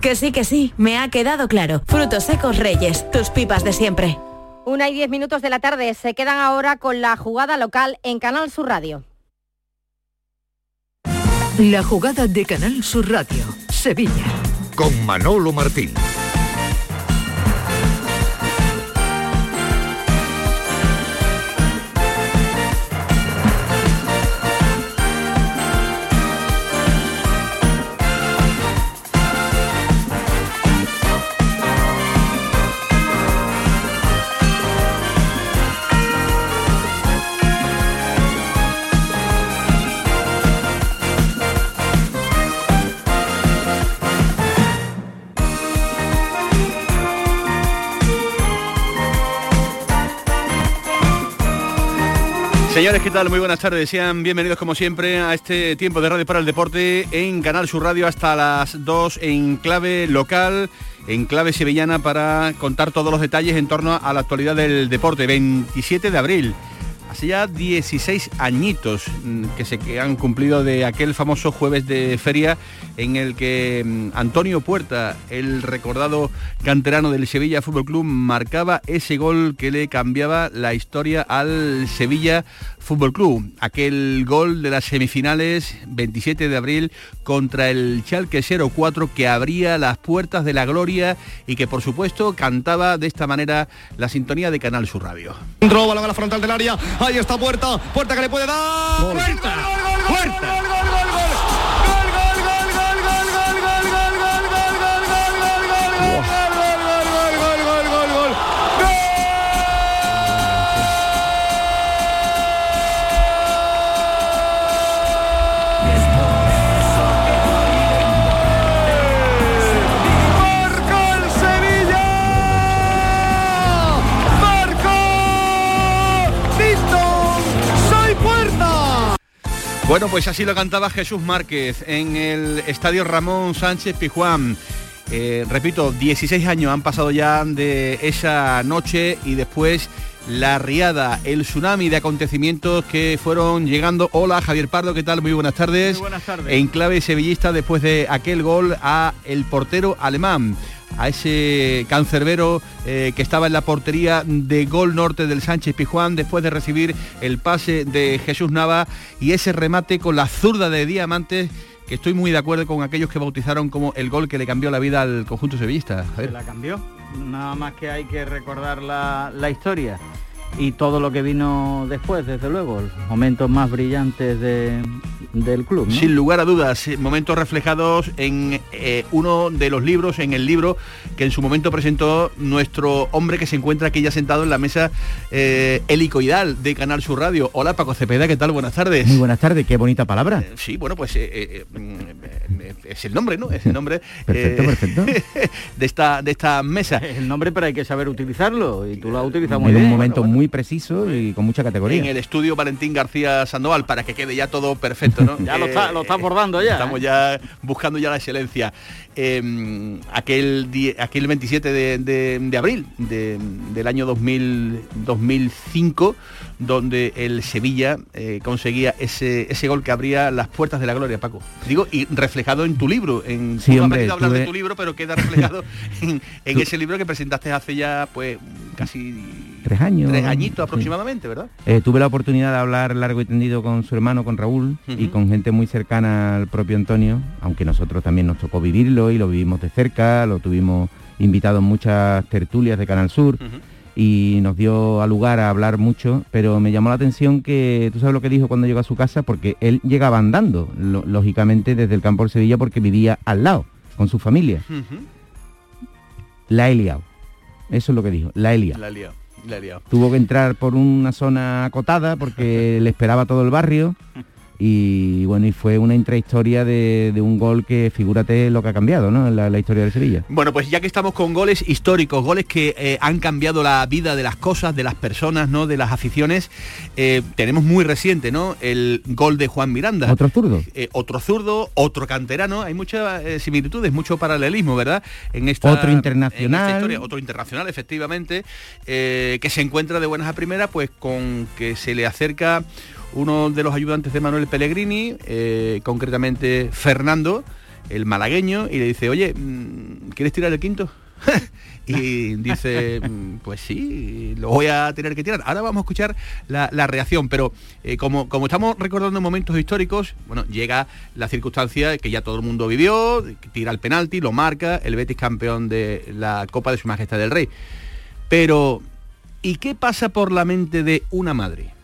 Que sí, que sí, me ha quedado claro. Frutos secos Reyes, tus pipas de siempre. Una y diez minutos de la tarde se quedan ahora con la jugada local en Canal Sur Radio. La jugada de Canal Sur Radio, Sevilla. Con Manolo Martín. Señores, ¿qué tal? Muy buenas tardes. Sean bienvenidos como siempre a este tiempo de Radio para el Deporte en Canal Sur Radio hasta las 2 en clave local, en clave sevillana para contar todos los detalles en torno a la actualidad del deporte. 27 de abril. Hace ya 16 añitos mm, que se han cumplido de aquel famoso jueves de feria en el que mm, Antonio Puerta, el recordado canterano del Sevilla Fútbol Club, marcaba ese gol que le cambiaba la historia al Sevilla Fútbol Club. Aquel gol de las semifinales 27 de abril contra el Chalque 04 que abría las puertas de la gloria y que por supuesto cantaba de esta manera la sintonía de Canal Sur Radio. Entró balón a la frontal del área. Ahí está Puerta. Puerta que le puede dar. Puerta. Puerta. Bueno, pues así lo cantaba Jesús Márquez en el Estadio Ramón Sánchez Pijuán. Eh, repito, 16 años han pasado ya de esa noche y después la riada, el tsunami de acontecimientos que fueron llegando. Hola Javier Pardo, ¿qué tal? Muy buenas tardes. Muy buenas tardes. En clave sevillista después de aquel gol a el portero alemán a ese cancerbero eh, que estaba en la portería de Gol Norte del Sánchez Pijuán después de recibir el pase de Jesús Nava y ese remate con la zurda de Diamantes que estoy muy de acuerdo con aquellos que bautizaron como el gol que le cambió la vida al conjunto sevillista. Se la cambió. Nada más que hay que recordar la, la historia y todo lo que vino después, desde luego, los momentos más brillantes de, del club. ¿no? Sin lugar a dudas, eh, momentos reflejados en eh, uno de los libros, en el libro que en su momento presentó nuestro hombre que se encuentra aquí ya sentado en la mesa eh, helicoidal de Canal Sur Radio. Hola Paco Cepeda, ¿qué tal? Buenas tardes. Muy buenas tardes, qué bonita palabra. Eh, sí, bueno, pues eh, mm, es el nombre, ¿no? Es el nombre Perfecto, perfecto. de esta de esta mesa. Es el nombre, pero hay que saber utilizarlo y tú lo has utilizado muy en un bien. momento muy preciso y con mucha categoría. En el estudio Valentín García Sandoval para que quede ya todo perfecto, ¿no? Ya lo está- lo está abordando ya, Estamos ¿eh? ya buscando ya la excelencia. Eh, aquel, aquel 27 de, de- de abril de- del año 2000, 2005, donde el Sevilla eh, conseguía ese, ese gol que abría las puertas de la gloria, Paco. Digo, y reflejado en tu libro. En, Sí, hombre, hablar de tu libro, pero queda reflejado en, ese libro que presentaste hace ya, pues, casi Tres años. tres añitos Sí. aproximadamente, ¿verdad? Eh, tuve la oportunidad de hablar largo y tendido con su hermano, con Raúl, y con gente muy cercana al propio Antonio, aunque nosotros también nos tocó vivirlo y lo vivimos de cerca, lo tuvimos invitado en muchas tertulias de Canal Sur y nos dio a lugar a hablar mucho, pero me llamó la atención que, tú sabes lo que dijo cuando llegó a su casa, porque él llegaba andando, lo- lógicamente desde el campo de Sevilla, porque vivía al lado, con su familia. La he liado. Eso es lo que dijo, la he liado. La he liado, Tuvo que entrar por una zona acotada porque le esperaba todo el barrio y bueno, y fue una intrahistoria de, de un gol que figúrate lo que ha cambiado, ¿no? En la, la historia de Sevilla. Bueno, pues ya que estamos con goles históricos, goles que eh, han cambiado la vida de las cosas, de las personas, ¿no? De las aficiones, eh, tenemos muy reciente, ¿no? El gol de Juan Miranda. Otro zurdo. Eh, otro zurdo, otro canterano, hay muchas similitudes, mucho paralelismo, ¿verdad? En esta, Otro en internacional. esta historia. otro internacional, efectivamente, que se encuentra de buenas a primeras, pues con que se le acerca uno de los ayudantes de Manuel Pellegrini, eh, concretamente Fernando, el malagueño, y le dice, oye, mm, ¿quieres tirar el quinto? y dice, mm, pues sí, lo voy a tener que tirar. Ahora vamos a escuchar la, reacción, pero eh, como, como estamos recordando momentos históricos, bueno, llega la circunstancia que ya todo el mundo vivió, tira el penalti, lo marca, el Betis campeón de la Copa de Su Majestad del Rey. Pero, ¿y qué pasa por la mente de una madre?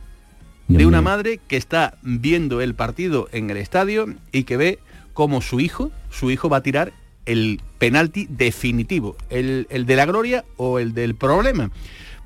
De una madre que está viendo el partido en el estadio y que ve cómo su hijo, su hijo va a tirar el penalti definitivo, el, de la gloria o el del problema.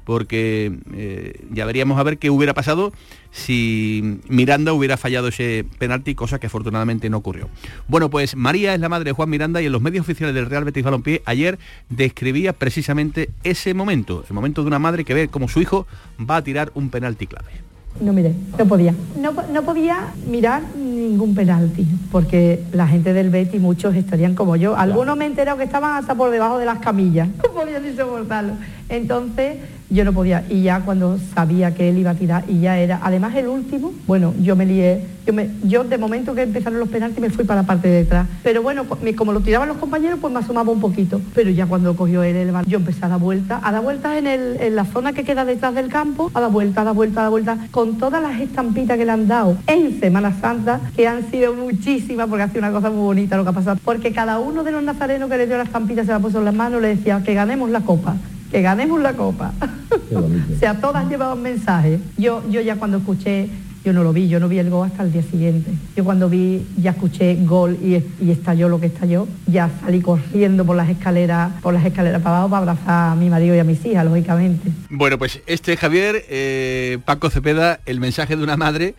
Porque eh, ya veríamos a ver qué hubiera pasado si Miranda hubiera fallado ese penalti, cosa que afortunadamente no ocurrió. Bueno, pues María es la madre de Juan Miranda y en los medios oficiales del Real Betis Balompié ayer describía precisamente ese momento, el momento de una madre que ve cómo su hijo va a tirar un penalti clave. No miré, no podía. No, no, podía mirar ningún penalti, porque la gente del Betty, muchos estarían como yo. Algunos me he enterado que estaban hasta por debajo de las camillas. No podían ni soportarlo. Entonces, yo no podía. Y ya cuando sabía que él iba a tirar y ya era, además el último, bueno, yo me lié, yo, me, yo de momento que empezaron los penaltis me fui para la parte de detrás. Pero bueno, como lo tiraban los compañeros, pues me asomaba un poquito. Pero ya cuando cogió él el balón, yo empecé a dar vueltas, a dar vueltas en, en la zona que queda detrás del campo, a dar vueltas, a dar vueltas, a dar vueltas, con todas las estampitas que le han dado en Semana Santa, que han sido muchísimas, porque ha sido una cosa muy bonita lo que ha pasado. Porque cada uno de los nazarenos que le dio la estampita se la puso en las manos, le decía que ganemos la copa que ganemos la copa. o sea, todas llevaban mensajes. Yo, yo ya cuando escuché, yo no lo vi, yo no vi el gol hasta el día siguiente. Yo cuando vi, ya escuché gol y, estalló lo que estalló, ya salí corriendo por las escaleras, por las escaleras para abajo para abrazar a mi marido y a mis hijas, lógicamente. Bueno, pues este Javier, eh, Paco Cepeda, el mensaje de una madre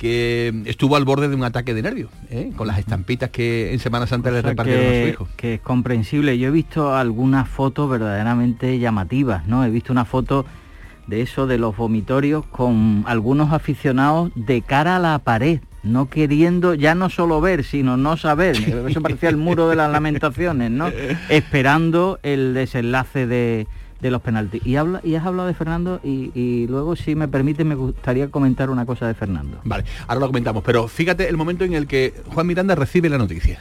que estuvo al borde de un ataque de nervios, ¿eh? con las estampitas que en Semana Santa le repartieron a su hijo. Que es comprensible. Yo he visto algunas fotos verdaderamente llamativas, ¿no? He visto una foto de eso, de los vomitorios, con algunos aficionados de cara a la pared, no queriendo ya no solo ver, sino no saber. Eso parecía el muro de las lamentaciones, ¿no? Esperando el desenlace de, de los penaltis. Y, habla, y has hablado de Fernando y, luego, si me permite, me gustaría comentar una cosa de Fernando. Vale, ahora lo comentamos, pero fíjate el momento en el que Juan Miranda recibe la noticia.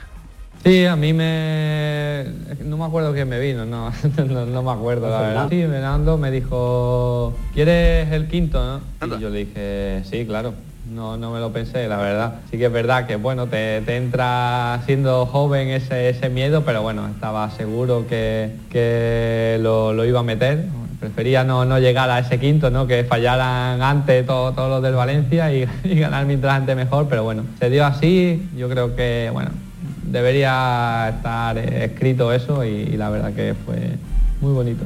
Sí, a mí me... No me acuerdo quién me vino, no, no, me acuerdo, la verdad. Sí, Fernando me dijo, ¿quieres el quinto? No? Y yo le dije, sí, claro no, no me lo pensé, la verdad. Sí que es verdad que bueno, te, entra siendo joven ese, miedo, pero bueno, estaba seguro que, lo, iba a meter. Prefería no, llegar a ese quinto, ¿no? que fallaran antes todos los del Valencia y, ganar mientras antes mejor, pero bueno, se dio así, yo creo que bueno, debería estar escrito eso y la verdad que fue muy bonito.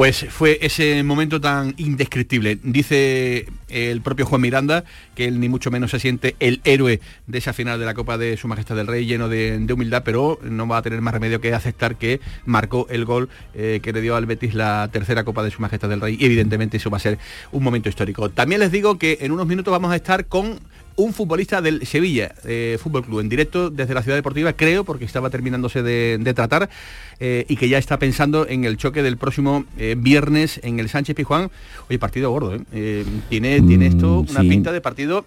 Pues fue ese momento tan indescriptible. Dice el propio Juan Miranda que él ni mucho menos se siente el héroe de esa final de la Copa de Su Majestad del Rey, lleno de, humildad, pero no va a tener más remedio que aceptar que marcó el gol eh, que le dio al Betis la tercera Copa de Su Majestad del Rey y evidentemente eso va a ser un momento histórico. También les digo que en unos minutos vamos a estar con un futbolista del Sevilla eh, Fútbol Club en directo desde la ciudad deportiva, creo, porque estaba terminándose de, tratar eh, y que ya está pensando en el choque del próximo eh, viernes en el Sánchez Pijuán. Oye, partido gordo, tiene, tiene esto una mm, pinta de partido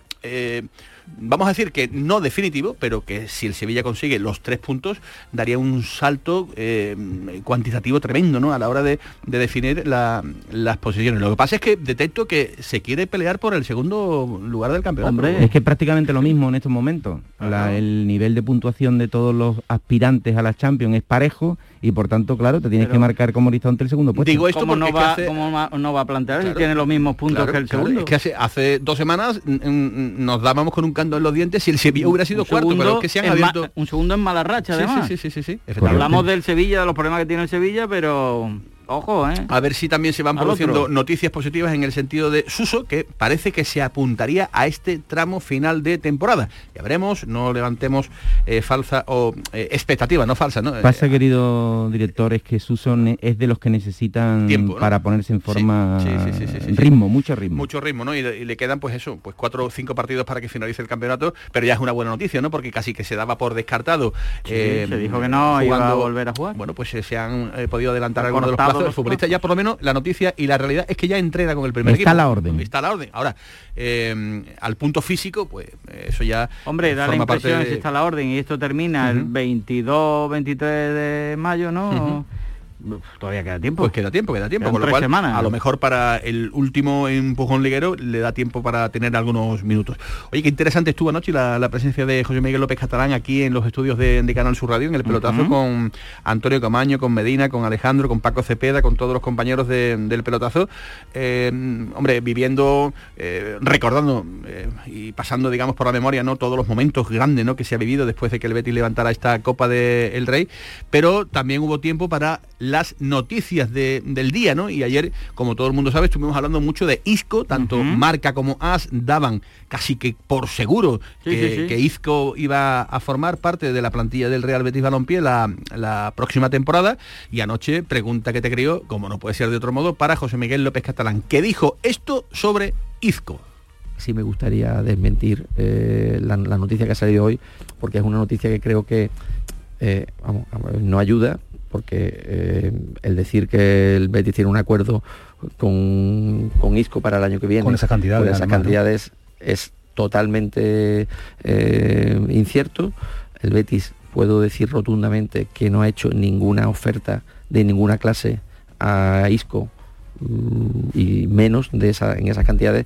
vamos a decir que no definitivo, pero que si el Sevilla consigue los tres puntos, daría un salto eh, cuantitativo tremendo ¿no? a la hora de, definir las posiciones. Lo que pasa es que detecto que se quiere pelear por el segundo lugar del campeonato. Hombre, es que es prácticamente lo mismo en estos momentos. el nivel de puntuación de todos los aspirantes a la Champions es parejo y por tanto, claro, te tienes que marcar como horizonte el segundo puesto. Digo esto ¿Cómo no va, no va a plantear si tiene los mismos puntos que el segundo? Es que hace, hace dos semanas nos dábamos con un canto en los dientes si el Sevilla hubiera sido cuarto, pero es que se han abierto... un segundo en mala racha, además. Sí, sí, sí, sí, Hablamos del Sevilla, de los problemas que tiene el Sevilla, pero Ojo, ¿eh? A ver si también se van produciendo noticias positivas en el sentido de Suso, que parece que se apuntaría a este tramo final de temporada. Ya veremos, no levantemos eh, falsa o eh, expectativa, no falsa, ¿no? Pasa, querido director, es que Suso es de los que necesitan Tiempo, para ponerse en forma ritmo, mucho ritmo. Mucho ritmo, ¿no? Y, le quedan pues eso, pues cuatro o cinco partidos para que finalice el campeonato, pero ya es una buena noticia, ¿no? Porque casi que se daba por descartado. se dijo que no iba a volver a jugar. Bueno, pues se han podido adelantar algunos de los pelotazo, el futbolista ya por lo menos la noticia y la realidad es que ya entrena con el primer Está equipo. la orden. Está la orden. Ahora, eh, al punto físico, pues eso ya Hombre, da la impresión de- si está la orden y esto termina el 22, 23 de mayo, ¿no? Todavía queda tiempo. Pues queda tiempo, queda tiempo. Quedan Con lo cual, semanas. a lo mejor para el último empujón liguero le da tiempo para tener algunos minutos. Oye, qué interesante estuvo anoche la, la presencia de José Miguel López Catalán aquí en los estudios de, de Canal Sur Radio, en el pelotazo con Antonio Camaño, con Medina, con Alejandro, con Paco Cepeda, con todos los compañeros de- del pelotazo. Eh, hombre, viviendo, eh, recordando eh, y pasando, digamos, por la memoria, ¿no? Todos los momentos grandes, ¿no? Que se ha vivido después de que el Betis levantara esta Copa del Rey. Pero también hubo tiempo para las noticias de- del día, ¿no? Y ayer, como todo el mundo sabe, estuvimos hablando mucho de Isco, tanto Marca como As daban casi que por seguro Sí, que, sí, sí. que Isco iba a formar parte de la plantilla del Real Betis Balompié la, la próxima temporada. Y anoche, pregunta que te creo, como no puede ser de otro modo, para José Miguel López Catalán, que dijo esto sobre Isco. sí me gustaría desmentir eh, la, la noticia que ha salido hoy, porque es una noticia que creo que eh, vamos, no ayuda, porque eh, el decir que el Betis tiene un acuerdo con, con Isco para el año que viene, Con esas cantidades, con esas cantidades es totalmente eh, incierto. El Betis puedo decir rotundamente que no ha hecho ninguna oferta de ninguna clase a Isco mm, y menos de esa, en esas cantidades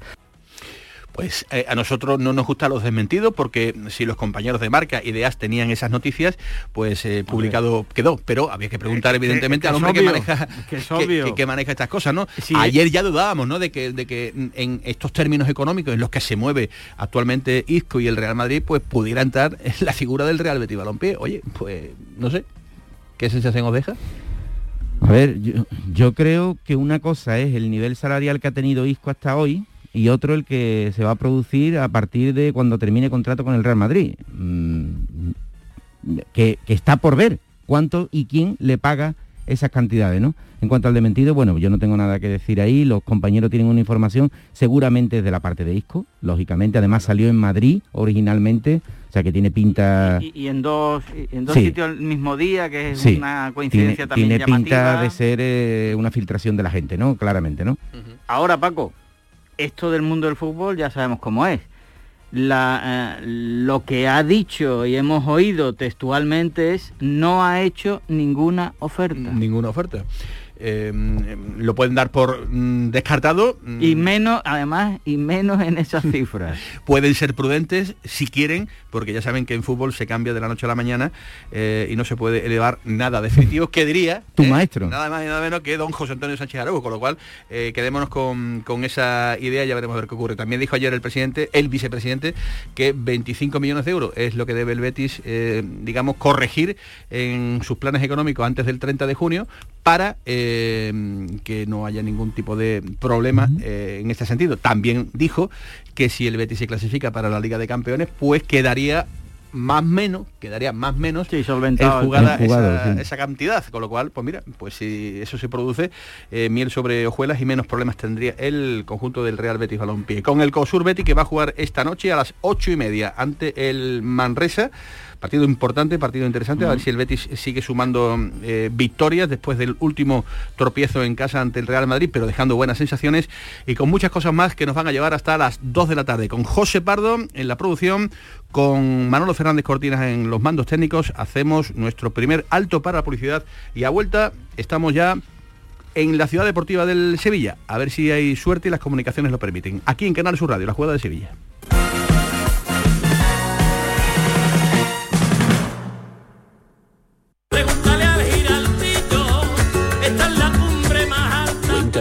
Pues eh, a nosotros no nos gustan los desmentidos porque si los compañeros de marca y de AS tenían esas noticias, pues eh, publicado quedó. Pero había que preguntar evidentemente que al hombre que maneja, que es que- obvio. que- que maneja estas cosas, ¿no? Sí. Ayer ya dudábamos, ¿no? De que, de que en estos términos económicos en los que se mueve actualmente Isco y el Real Madrid, pues pudiera entrar en la figura del Real Betis Balompié. Oye, pues no sé. ¿Qué sensación os deja? A ver, yo, yo creo que una cosa es el nivel salarial que ha tenido Isco hasta hoy y otro el que se va a producir a partir de cuando termine contrato con el Real Madrid. Mm, que, que está por ver cuánto y quién le paga esas cantidades, ¿no? En cuanto al dementido, bueno, yo no tengo nada que decir ahí, los compañeros tienen una información, seguramente es de la parte de Isco, lógicamente, además salió en Madrid originalmente, o sea que tiene pinta... Y, y en dos, en dos Sí. sitios el mismo día, que es Sí, una coincidencia tiene, también tiene pinta de ser eh, una filtración de la gente, ¿no? Claramente, ¿no? Ahora, Paco, esto del mundo del fútbol ya sabemos cómo es. Eh, lo que ha dicho y hemos oído textualmente es no ha hecho ninguna oferta. Ninguna oferta. Eh, lo pueden dar por mm, descartado. mm, Y menos, además, y menos en esas cifras. pueden ser prudentes si quieren, porque ya saben que en fútbol se cambia de la noche a la mañana eh, y no se puede elevar nada definitivo, que diría Tu eh, maestro. nada más y nada menos que don José Antonio Sánchez Araújo, con lo cual eh, quedémonos con, con esa idea y ya veremos a ver qué ocurre. También dijo ayer el presidente, el vicepresidente, que 25 millones de euros es lo que debe el Betis, digamos, corregir en sus planes económicos antes del 30 de junio para eh, que no haya ningún tipo de problema eh, en este sentido. También dijo que si el Betis se clasifica para la Liga de Campeones, pues quedaría más menos, quedaría más menos Sí, solventado en el jugada sí. esa cantidad. Con lo cual, pues mira, pues si eso se produce, eh, miel sobre hojuelas y menos problemas tendría el conjunto del Real Betis Balompié. Con el Cosur Betis que va a jugar esta noche a las ocho y media ante el Manresa. Partido importante, partido interesante, a ver si el Betis sigue sumando eh, victorias después del último tropiezo en casa ante el Real Madrid, pero dejando buenas sensaciones y con muchas cosas más que nos van a llevar hasta las 2 de la tarde. Con José Pardo en la producción, con Manolo Fernández Cortinas en los mandos técnicos, hacemos nuestro primer alto para la publicidad y a vuelta estamos ya en la ciudad deportiva del Sevilla. A ver si hay suerte y las comunicaciones lo permiten. Aquí en Canal Sur Radio, la jugada de Sevilla.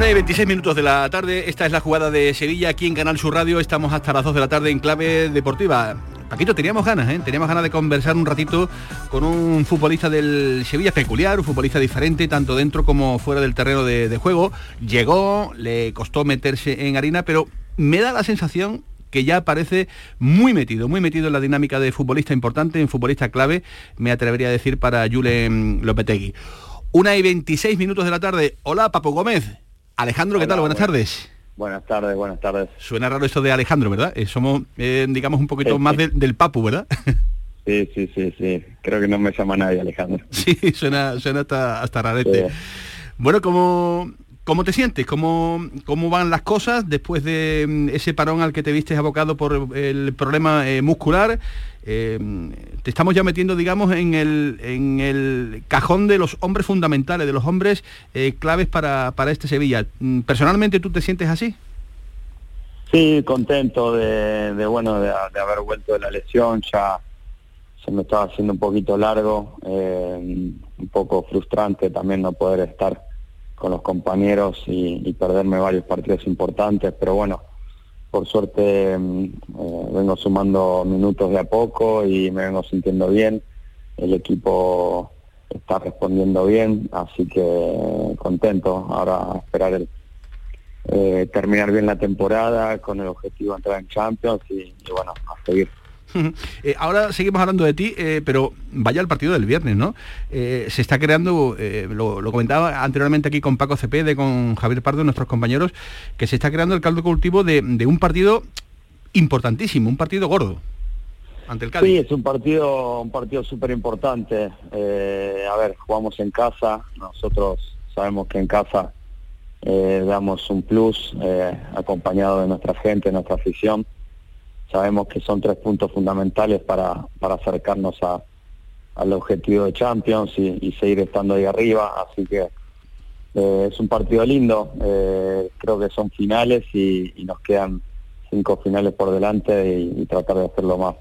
Una y 26 minutos de la tarde, esta es la jugada de Sevilla aquí en Canal Sur Radio, estamos hasta las 2 de la tarde en clave deportiva. Paquito, teníamos ganas, ¿eh? teníamos ganas de conversar un ratito con un futbolista del Sevilla peculiar, un futbolista diferente, tanto dentro como fuera del terreno de, juego. Llegó, le costó meterse en harina, pero me da la sensación que ya parece muy metido, muy metido en la dinámica de futbolista importante, en futbolista clave, me atrevería a decir para Julen Lopetegui. Una y 26 minutos de la tarde. Hola, Papo Gómez. Alejandro, ¿qué Hola, tal? Buenas buenas- tardes. Buenas tardes, buenas tardes. Suena raro esto de Alejandro, ¿verdad? Eh, somos, eh, digamos, un poquito más de- del Papu, ¿verdad? Sí, sí, sí, sí. Creo que no me llama nadie, Alejandro. sí, suena, suena hasta, hasta rarete. Bueno, ¿cómo, ¿cómo te sientes? ¿Cómo, ¿Cómo van las cosas después de mm, ese parón al que te viste abocado por el problema eh, muscular? Eh, te estamos ya metiendo, digamos, en el, en el cajón de los hombres fundamentales, de los hombres eh, claves para, para este Sevilla. Mm, ¿Personalmente tú te sientes así? Sí, contento de, bueno, de, haber vuelto de la lesión. Ya se me estaba haciendo un poquito largo, un poco frustrante también no poder estar con los compañeros y, y perderme varios partidos importantes, pero bueno, por suerte mm, eh, vengo sumando minutos de a poco y me vengo sintiendo bien. El equipo está respondiendo bien, así que contento. Ahora a esperar el, eh, terminar bien la temporada con el objetivo de entrar en Champions y bueno, a seguir. Eh, ahora seguimos hablando de ti, eh, pero vaya al partido del viernes, ¿no? Eh, se está creando, lo, comentaba anteriormente aquí con Paco Cepede, con Javier Pardo, nuestros compañeros, que se está creando el caldo cultivo de, un partido importantísimo, un partido gordo ante el Sí, Cádiz. es un partido, un partido súper importante. A ver, jugamos en casa, nosotros sabemos que en casa damos un plus acompañado de nuestra gente, nuestra afición. Sabemos que son tres puntos fundamentales para, para acercarnos a, al objetivo de Champions y, seguir estando ahí arriba, así que eh, es un partido lindo, eh, creo que son finales y, nos quedan cinco finales por delante y, tratar de hacer lo más,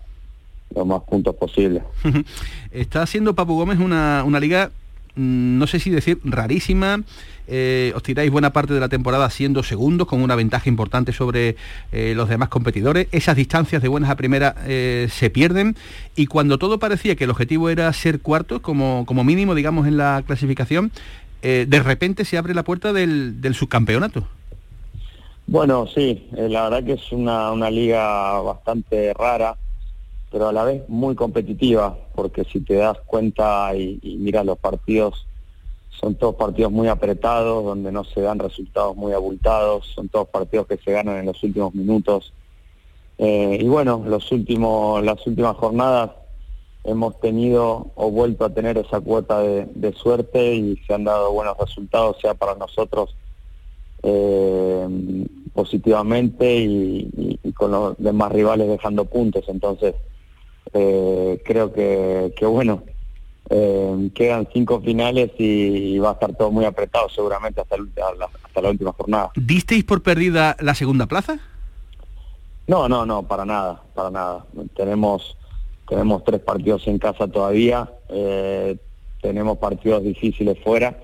los más puntos posible. Está haciendo Papu Gómez una, una liga, mm, no sé si decir rarísima. Eh, os tiráis buena parte de la temporada siendo segundos con una ventaja importante sobre eh, los demás competidores. Esas distancias de buenas a primera eh, se pierden y cuando todo parecía que el objetivo era ser cuartos como, como mínimo, digamos, en la clasificación, de repente se abre la puerta del, subcampeonato. Bueno, sí, la verdad que es una, una liga bastante rara, pero a la vez muy competitiva, porque si te das cuenta y, y miras los partidos, son todos partidos muy apretados, donde no se dan resultados muy abultados, son todos partidos que se ganan en los últimos minutos. Eh, y bueno, los últimos, las últimas jornadas hemos tenido o vuelto a tener esa cuota de, suerte y se han dado buenos resultados, sea para nosotros eh, positivamente y con los demás rivales dejando puntos. Entonces, eh, creo que, que bueno, eh, quedan cinco finales y, va a estar todo muy apretado seguramente hasta, el hasta la última jornada. ¿Disteis por perdida la segunda plaza? No, no, no, para nada, para nada. Tenemos tenemos tres partidos en casa todavía, eh, tenemos partidos difíciles fuera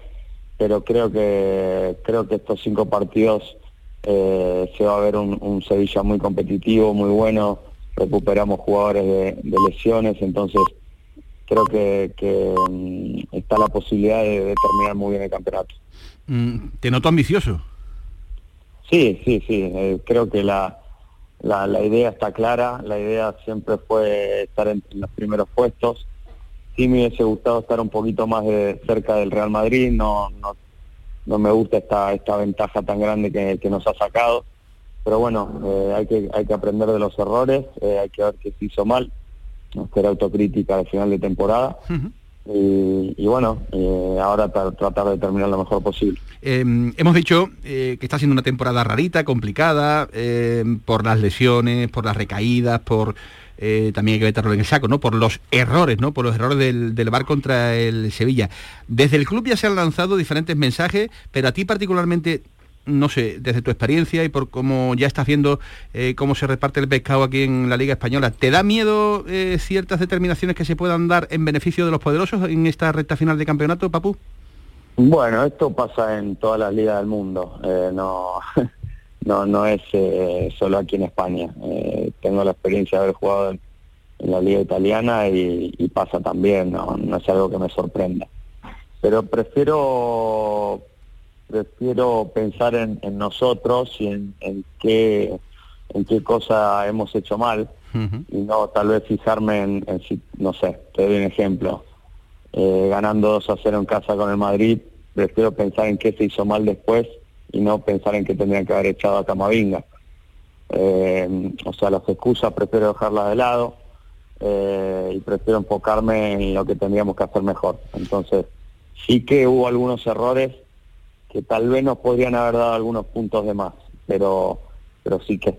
pero creo que creo que estos cinco partidos eh, se va a ver un, un Sevilla muy competitivo, muy bueno, recuperamos jugadores de, de lesiones, entonces creo que, que, mm, está la posibilidad de, de terminar muy bien el campeonato. Mm, Te noto ambicioso. Sí, sí, sí. eh, creo que la, la, la idea está clara. La idea siempre fue estar en, en los primeros puestos. Sí me hubiese gustado estar un poquito más de cerca del Real Madrid. No, no, no me gusta esta, esta ventaja tan grande que, que nos ha sacado. Pero bueno, eh, hay, que, hay que aprender de los errores. eh, hay que ver qué se hizo mal. Hacer autocrítica al final de temporada. Y, y bueno, eh, ahora tra- tratar de terminar lo mejor posible. Eh, hemos dicho eh, que está siendo una temporada rarita, complicada, eh, por las lesiones, por las recaídas, por eh, también hay que meterlo en el saco, ¿no? Por los errores, ¿no? Por los errores del, del bar contra el Sevilla. Desde el club ya se han lanzado diferentes mensajes, pero a ti particularmente, no sé, desde tu experiencia y por cómo ya estás viendo eh, cómo se reparte el pescado aquí en la Liga Española, ¿te da miedo eh, ciertas determinaciones que se puedan dar en beneficio de los poderosos en esta recta final de campeonato, Papu? Bueno, esto pasa en todas las ligas del mundo, eh, no, no, no es solo aquí en España. Tengo la experiencia de haber jugado en, en la liga italiana y, y pasa también, no, no es algo que me sorprenda. Pero prefiero prefiero pensar en, en nosotros y en, en qué en qué cosa hemos hecho mal y no tal vez fijarme en, en si, no sé, te doy un ejemplo eh, ganando 2 a 0 en casa con el Madrid, prefiero pensar en qué se hizo mal después y no pensar en que tendrían que haber echado a Camavinga. Eh, o sea, las excusas prefiero dejarlas de lado eh, y prefiero enfocarme en lo que tendríamos que hacer mejor. Entonces, sí que hubo algunos errores que tal vez nos podrían haber dado algunos puntos de más, pero pero sí que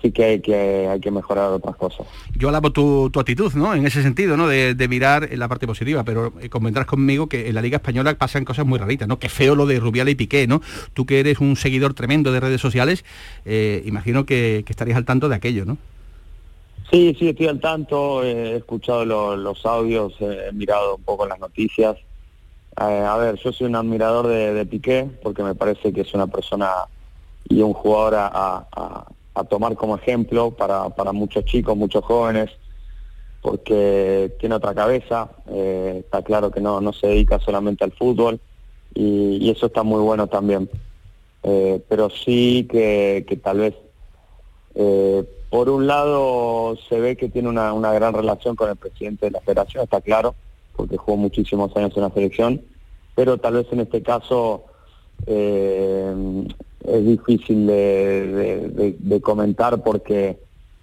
sí que hay que hay que mejorar otras cosas. Yo alabo tu, tu actitud, ¿no? En ese sentido, ¿no? De, de mirar la parte positiva, pero eh, convendrás conmigo que en la Liga Española pasan cosas muy raritas, ¿no? Qué feo lo de Rubiales y Piqué, ¿no? Tú que eres un seguidor tremendo de redes sociales, eh, imagino que, que estarías al tanto de aquello, ¿no? Sí, sí, estoy al tanto, he escuchado lo- los audios, he mirado un poco las noticias. Eh, a ver, yo soy un admirador de, Piqué porque me parece que es una persona y un jugador a, tomar como ejemplo para, muchos chicos, muchos jóvenes, porque tiene otra cabeza, eh, está claro que no, no se dedica solamente al fútbol y, eso está muy bueno también. Eh, pero sí que, que tal vez por un lado se ve que tiene una, una gran relación con el presidente de la federación, está claro, porque jugó muchísimos años en la selección, pero tal vez en este caso eh, es difícil de, de- de- de comentar porque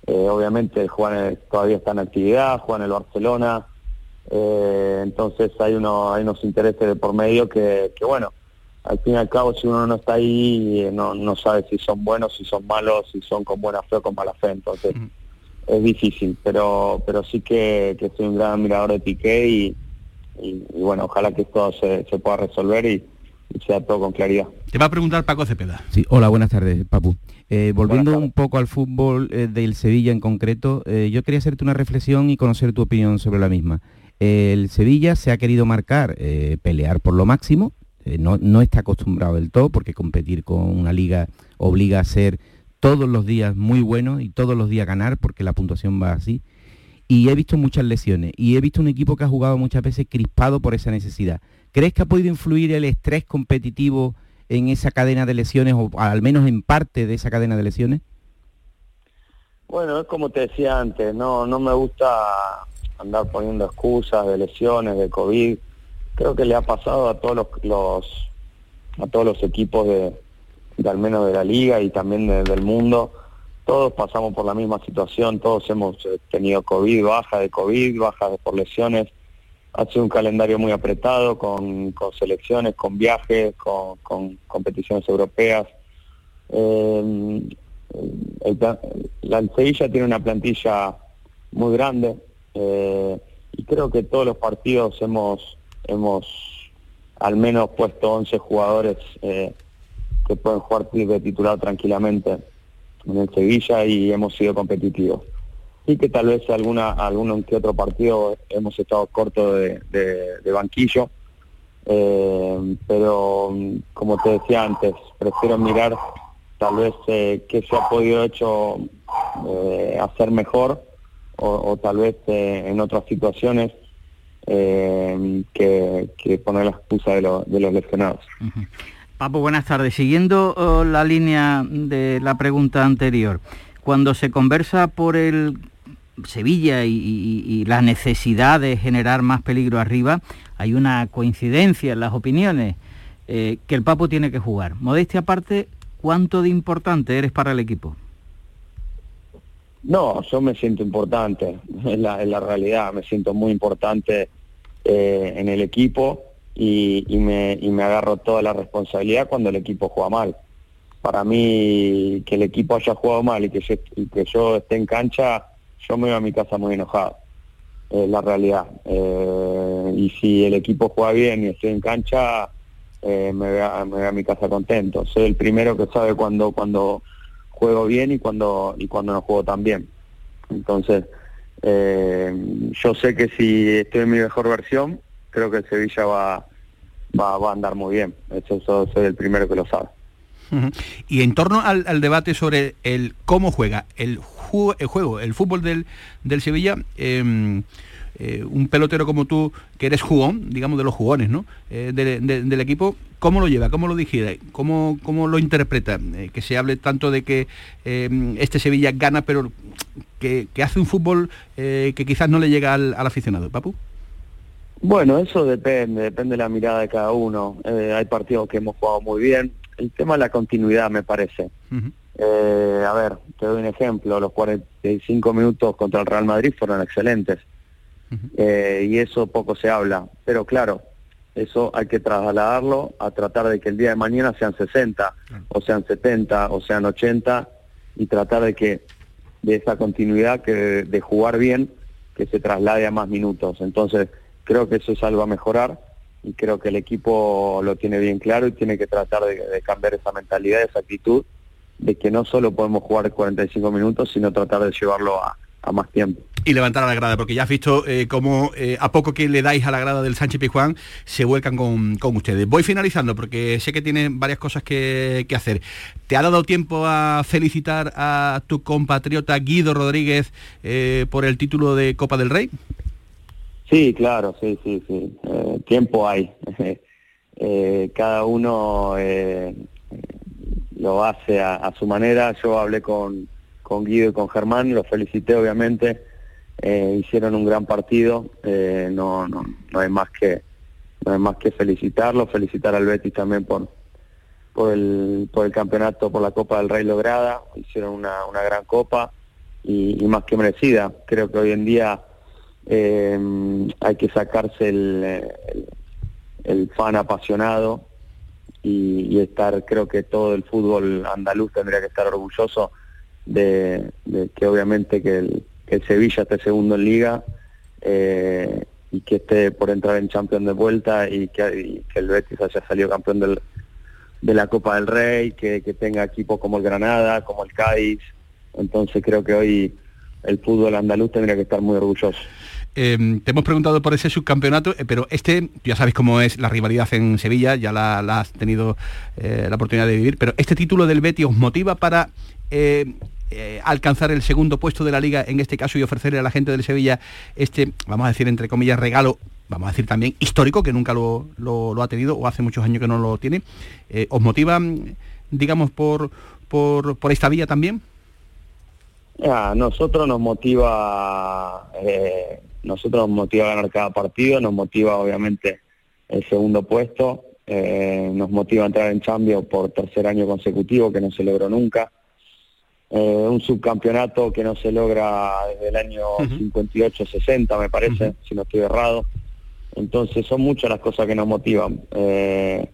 eh, obviamente Juan todavía está en actividad, juega en el Barcelona, eh, entonces hay, uno, hay unos intereses de por medio que, que bueno, al fin y al cabo si uno no está ahí eh, no, no sabe si son buenos, si son malos, si son con buena fe o con mala fe, entonces es difícil, pero pero sí que, que soy un gran admirador de Piqué y, y, y bueno, ojalá que esto se, se pueda resolver y, y sea todo con claridad. Te va a preguntar Paco Cepeda. Sí, hola, buenas tardes, Papu. Eh, volviendo un poco al fútbol eh, del Sevilla en concreto, eh, yo quería hacerte una reflexión y conocer tu opinión sobre la misma. El Sevilla se ha querido marcar, eh, pelear por lo máximo, eh, no, no está acostumbrado del todo porque competir con una liga obliga a ser todos los días muy bueno y todos los días ganar porque la puntuación va así. Y he visto muchas lesiones y he visto un equipo que ha jugado muchas veces crispado por esa necesidad. ¿Crees que ha podido influir el estrés competitivo en esa cadena de lesiones o al menos en parte de esa cadena de lesiones? Bueno, es como te decía antes, no, no me gusta andar poniendo excusas de lesiones, de COVID. Creo que le ha pasado a todos los, los- a todos los equipos de, al menos de la liga y también de- del mundo. Todos pasamos por la misma situación, todos hemos eh, tenido COVID, baja de COVID, baja de por lesiones. Ha sido un calendario muy apretado con, con selecciones, con viajes, con, competiciones europeas. Plan- la Sevilla tiene una plantilla muy grande eh, y creo que todos los partidos hemos hemos al menos puesto 11 jugadores eh, que pueden jugar de titular tranquilamente en el Sevilla y hemos sido competitivos. Sí que tal vez alguna alguno que otro partido hemos estado cortos de, banquillo, Eh, pero mm, como te decía antes, prefiero mirar tal vez eh, qué se ha podido hecho eh, hacer mejor o, tal vez eh, en otras situaciones que, que poner la excusa de, lo- de los lesionados. Papo, buenas tardes. Siguiendo oh, la línea de la pregunta anterior, cuando se conversa por el Sevilla y, la necesidad de generar más peligro arriba, hay una coincidencia en las opiniones eh, que el Papo tiene que jugar. Modestia aparte, ¿cuánto de importante eres para el equipo? No, yo me siento importante, en la, en la realidad, me siento muy importante eh, en el equipo y, y me, y me agarro toda la responsabilidad cuando el equipo juega mal. Para mí, que el equipo haya jugado mal y que yo, y que yo esté en cancha, yo me voy a mi casa muy enojado, es la realidad. Eh, y si el equipo juega bien y estoy en cancha, eh, me, voy a, me voy a mi casa contento. Soy el primero que sabe cuando, cuando juego bien y cuando y cuando no juego tan bien. Entonces, eh, yo sé que si estoy en mi mejor versión, creo que el Sevilla va, va, va a andar muy bien. Eso, soy el primero que lo sabe. Y en torno al, debate sobre el cómo juega el, ju- el juego, el fútbol del, del Sevilla, eh, eh, un pelotero como tú, que eres jugón, digamos de los jugones, ¿no? Eh, de- de- del equipo, ¿cómo lo lleva? ¿Cómo lo digiere? ¿Cómo, cómo lo interpreta? Eh, que se hable tanto de que eh, este Sevilla gana, pero que, que hace un fútbol que quizás no le llega al, al aficionado, Papu. Bueno, eso depende, depende de la mirada de cada uno. Eh, hay partidos que hemos jugado muy bien. El tema es la continuidad, me parece. Eh, a ver, te doy un ejemplo. Los 45 minutos contra el Real Madrid fueron excelentes. Eh, y eso poco se habla. Pero claro, eso hay que trasladarlo a tratar de que el día de mañana sean 60, o sean 70, o sean 80, y tratar de que de esa continuidad que de jugar bien, que se traslade a más minutos. Entonces, creo que eso es algo a mejorar y creo que el equipo lo tiene bien claro y tiene que tratar de, cambiar esa mentalidad, esa actitud, de que no solo podemos jugar 45 minutos, sino tratar de llevarlo a, más tiempo. y levantar a la grada, porque ya has visto eh, cómo eh, a poco que le dais a la grada del Sánchez Pizjuán se vuelcan con, con ustedes. Voy finalizando porque sé que tienen varias cosas que, que hacer. ¿Te ha dado tiempo a felicitar a tu compatriota Guido Rodríguez eh, por el título de Copa del Rey? Sí, claro, sí, sí, sí. Eh, tiempo hay. Eh, cada uno eh, lo hace a, a su manera. Yo hablé con, con Guido y con Germán, los felicité obviamente. Eh, hicieron un gran partido. No, no, no hay más que no hay más que felicitarlos, felicitar al Betis también por por el por el campeonato, por la Copa del Rey lograda. Hicieron una, una gran copa y más que merecida. Creo que hoy en día eh, hay que sacarse el, el, fan apasionado y, estar, creo que todo el fútbol andaluz tendría que estar orgulloso de, que obviamente que el, que el Sevilla esté segundo en liga eh, y que esté por entrar en Champions de vuelta y que, y que el Betis haya salido campeón del, de la Copa del Rey, que, que tenga equipos como el Granada, como el Cádiz. Entonces creo que hoy el fútbol andaluz tendría que estar muy orgulloso. Eh, te hemos preguntado por ese subcampeonato, eh, pero este, ya sabes cómo es la rivalidad en Sevilla, ya la, has tenido eh, la oportunidad de vivir, pero este título del Betis os motiva para eh, alcanzar el segundo puesto de la liga en este caso y ofrecerle a la gente del Sevilla este, vamos a decir entre comillas, regalo, vamos a decir también histórico, que nunca lo, lo- ha tenido o hace muchos años que no lo tiene. ¿Os motiva, digamos, por, por, por esta vía también? A nosotros nos motiva, nosotros nos motiva a ganar cada partido, nos motiva obviamente el segundo puesto, eh, nos motiva a entrar en Champions por tercer año consecutivo que no se logró nunca, eh, un subcampeonato que no se logra desde el año 58-60 me parece, si no estoy errado, entonces son muchas las cosas que nos motivan. Eh,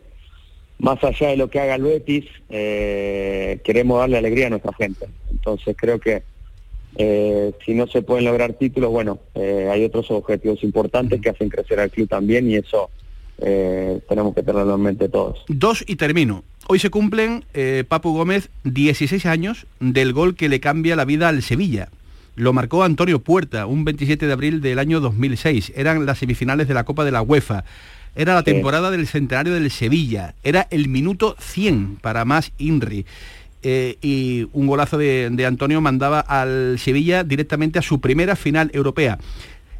más allá de lo que haga el Betis, queremos darle alegría a nuestra gente. Entonces creo que eh, si no se pueden lograr títulos, bueno, eh, hay otros objetivos importantes que hacen crecer al club también y eso eh, tenemos que tenerlo en mente todos. Dos y termino. Hoy se cumplen, Papu Gómez, 16 años del gol que le cambia la vida al Sevilla. Lo marcó Antonio Puerta, un 27 de abril del año 2006. Eran las semifinales de la Copa de la UEFA. era la Sí. temporada del centenario del Sevilla, era el minuto 100 para más Inri. Eh, y un golazo de, de Antonio mandaba al Sevilla directamente a su primera final europea.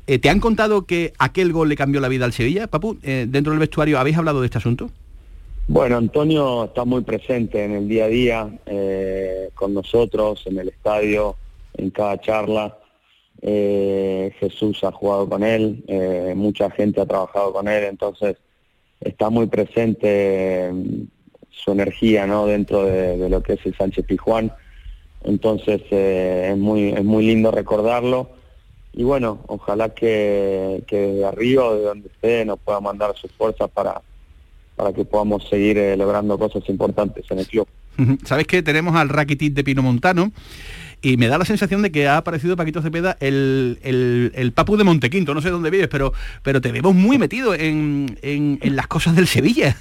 Eh, ¿Te han contado que aquel gol le cambió la vida al Sevilla, Papu? Eh, dentro del vestuario, ¿habéis hablado de este asunto? Bueno, Antonio está muy presente en el día a día con nosotros, en el estadio, en cada charla. Jesús ha jugado con él, mucha gente ha trabajado con él, entonces está muy presente su energía ¿no? dentro de, de lo que es el Sánchez Pijuán. Entonces eh, es, muy, es muy lindo recordarlo. Y bueno, ojalá que, que desde arriba de donde esté nos pueda mandar sus fuerzas para, para que podamos seguir eh, logrando cosas importantes en el club. Sabes que tenemos al Rakitic de Pino Montano y me da la sensación de que ha aparecido Paquito Cepeda el, el, el Papu de Montequinto, no sé dónde vives, pero, pero te vemos muy metido en, en- en las cosas del Sevilla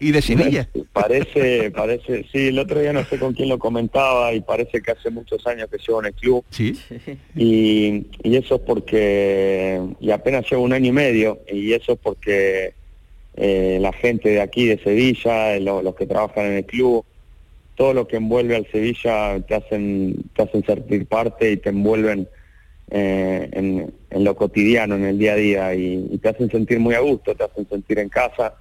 y de Sevilla. Parece, parece, sí, el otro día no sé con quién lo comentaba y parece que hace muchos años que llevo en el club. Sí. Y, y eso es porque, y apenas llevo un año y medio, y eso es porque eh, la gente de aquí, de Sevilla, eh, lo- los que trabajan en el club, todo lo que envuelve al Sevilla te hacen, te hacen sentir parte y te envuelven eh, en, en lo cotidiano, en el día a día, y, y te hacen sentir muy a gusto, te hacen sentir en casa.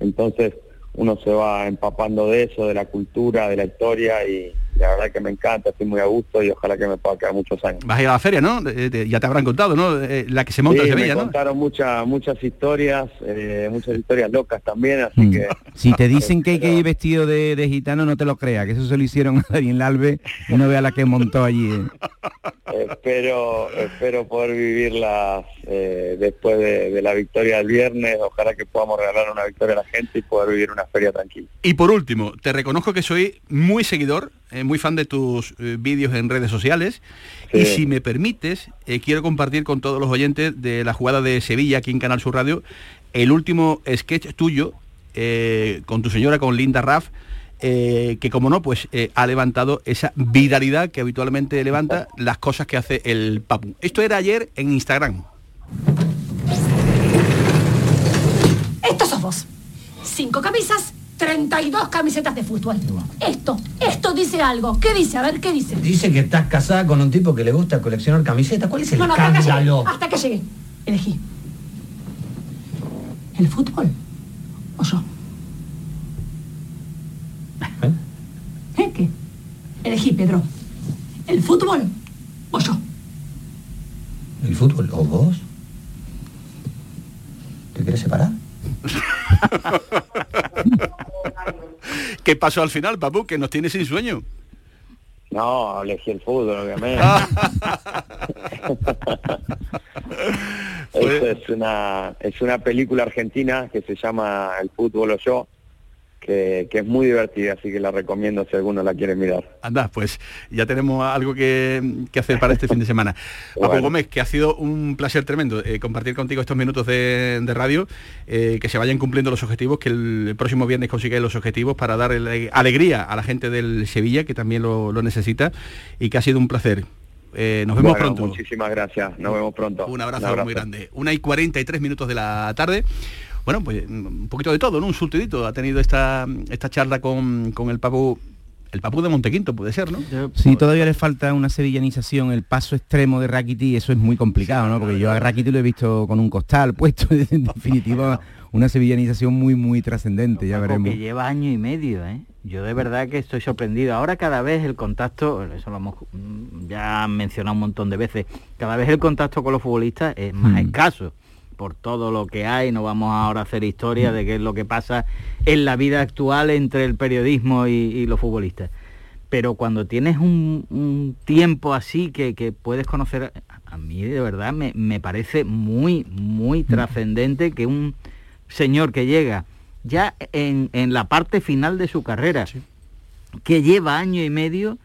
Entonces uno se va empapando de eso, de la cultura, de la historia, y la verdad que me encanta, estoy muy a gusto y ojalá que me pueda quedar muchos años. Vas a ir a la feria, ¿no? Eh, te- ya te habrán contado, ¿no? Eh, la que se monta Sí, en Sevilla, me ¿no? contaron muchas muchas historias, eh, muchas historias locas también, así que Si te dicen que hay que ir vestido de, de gitano, no te lo creas, que eso se lo hicieron a Daniel Alves y no vea la que montó allí. eh. espero espero poder vivirlas eh, después de, de la victoria del viernes. Ojalá que podamos regalar una victoria a la gente y poder vivir una feria tranquila. Y por último, te reconozco que soy muy seguidor, eh, muy fan de tus eh, vídeos en redes sociales. Y si me permites, eh, quiero compartir con todos los oyentes de la jugada de Sevilla aquí en Canal Sur Radio el último sketch tuyo eh, con tu señora, con Linda Raff, eh, que como no, pues eh, ha levantado esa viralidad que habitualmente levanta las cosas que hace el Papu. Esto era ayer en Instagram. Estos sos vos. Cinco camisas, 32 camisetas de fútbol. Esto, esto dice algo. ¿Qué dice? A ver, ¿qué dice? Dice que estás casada con un tipo que le gusta coleccionar camisetas. ¿Cuál es el No, no, hasta que escándalo? Hasta que llegue. Elegí. ¿El fútbol? ¿O yo? ¿Eh? ¿Qué? Elegí, Pedro. ¿El fútbol? ¿O yo? ¿El fútbol o vos? ¿Te querés separar? ¿Qué pasó al final, Papu? Que nos tiene sin sueño. No, elegí el fútbol, obviamente. Es una, es una película argentina que se llama El fútbol o yo, que, que es muy divertida, así que la recomiendo si alguno la quiere mirar. Anda, pues ya tenemos algo que, que hacer para este fin de semana. Bueno. Gómez, que ha sido un placer tremendo eh, compartir contigo estos minutos de, de radio, eh, que se vayan cumpliendo los objetivos, que el, próximo viernes consigáis los objetivos para dar alegría a la gente del Sevilla, que también lo, lo necesita, y que ha sido un placer. Eh, nos vemos Bueno, pronto. Muchísimas gracias, nos vemos pronto. Un abrazo, muy grande. Una y 43 minutos de la tarde. Bueno, pues un poquito de todo, ¿no? Un surtidito. Ha tenido esta, esta charla con, con el Papu, el Papu de Montequinto, puede ser, ¿no? Si todavía le falta una sevillanización, el paso extremo de Rakiti, eso es muy complicado, ¿no? Porque yo a Rakiti lo he visto con un costal puesto, en definitiva, una sevillanización muy, muy trascendente, ya veremos. que lleva año y medio, ¿eh? Yo de verdad que estoy sorprendido. Ahora cada vez el contacto, eso lo hemos mm, ya mencionado un montón de veces, cada vez el contacto con los futbolistas es más Mm. escaso por todo lo que hay. No vamos ahora a hacer historia de qué es lo que pasa en la vida actual entre el periodismo y, y los futbolistas. Pero cuando tienes un, un tiempo así que, que puedes conocer, a- a mí de verdad me, me parece muy, muy trascendente que un señor que llega ya en, en la parte final de su carrera, que lleva año y medio,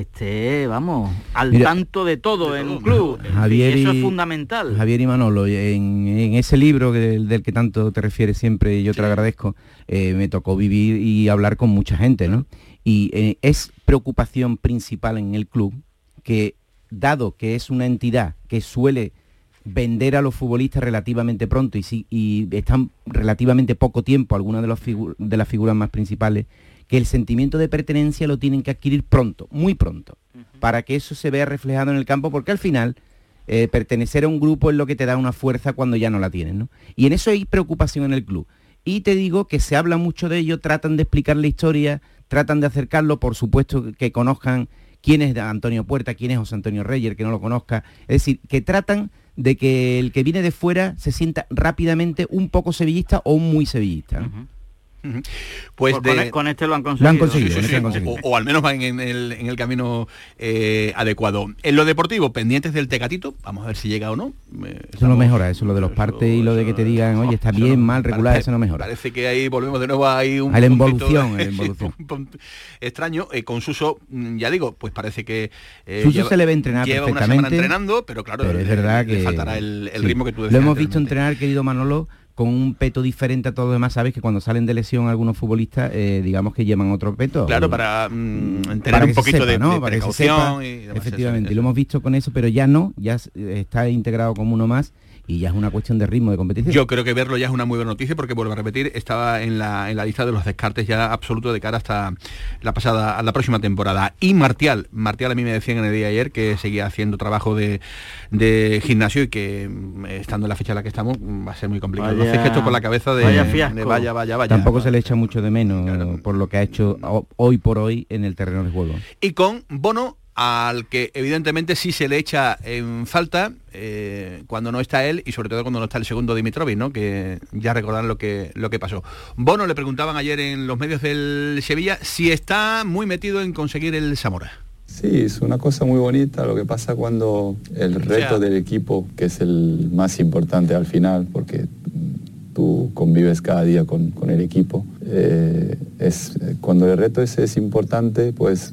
esté, vamos, al Mira, tanto de todo en un club. Javier eso y- es fundamental. Javier y Manolo, en, en ese libro que- del, del que tanto te refieres siempre y yo te lo agradezco, eh, me tocó vivir y hablar con mucha gente, ¿no? Y eh, es preocupación principal en el club que, dado que es una entidad que suele vender a los futbolistas relativamente pronto y, si, y están relativamente poco tiempo algunas de, los figu- de las figuras más principales, que el sentimiento de pertenencia lo tienen que adquirir pronto, muy pronto, para que eso se vea reflejado en el campo, porque al final eh, pertenecer a un grupo es lo que te da una fuerza cuando ya no la tienes, ¿no? Y en eso hay preocupación en el club. Y te digo que se habla mucho de ello, tratan de explicar la historia, tratan de acercarlo, por supuesto que conozcan quién es Antonio Puerta, quién es José Antonio Reyes, el que no lo conozca. Es decir, que tratan de que el que viene de fuera se sienta rápidamente un poco sevillista o muy sevillista. ¿no? Pues Con- de- con, e- con este lo han Lo conseguido. han conseguido, Sí, sí, en sí, han conseguido. O, o al menos van en el, en el camino eh, adecuado. En lo deportivo, pendientes del Tecatito, vamos a ver si llega o no. Eh, Eso no mejora, eso lo de los partes y lo de que te digan, oye, está bien, mal, regular, parece- eso no mejora. Parece que ahí volvemos de nuevo ahí un A la involución, extraño. Eh, con Suso, mm, ya digo, pues parece que eh, Suso se le ve entrenar lleva una perfectamente, semana entrenando, pero claro, Pero es verdad le que faltará el, el sí. ritmo que tú Lo hemos visto entrenar, querido Manolo, con un peto diferente a todos los demás. Sabes que cuando salen de lesión algunos futbolistas, eh, digamos que llevan otro peto. Claro, para mm, tener para un poquito sepa, de, ¿no? de Para que se precaución sepa. y. Efectivamente, y lo hemos visto con eso, pero ya no, ya s- está integrado como uno más y ya es una cuestión de ritmo de competición. Yo creo que verlo ya es una muy buena noticia porque vuelvo a repetir, estaba en la, en la lista de los descartes ya absoluto de cara hasta la pasada, a la próxima temporada. Y Martial, Martial a mí me decían en el día de ayer que seguía haciendo trabajo de, de gimnasio y que mm, estando en la fecha en la que estamos mm, va a ser muy complicado. Vaya- Hace gesto con la cabeza de, vaya de vaya, vaya, vaya. Tampoco se le echa mucho de menos por lo que ha hecho ho- hoy por hoy en el terreno de juego. Y con Bono, al que evidentemente sí se le echa en falta eh, cuando no está él y sobre todo cuando no está el segundo Dimitrovic, ¿no? Que ya recordarán lo que, lo que pasó. Bono le preguntaban ayer en los medios del Sevilla si está muy metido en conseguir el Zamora. Sí, es una cosa muy bonita lo que pasa cuando el reto del equipo, que es el más importante al final, porque tú convives cada día con, con el equipo, eh, es, cuando el reto ese es importante, pues